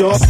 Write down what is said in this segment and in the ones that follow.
rock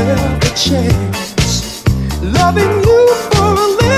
a chance. Loving you for a little.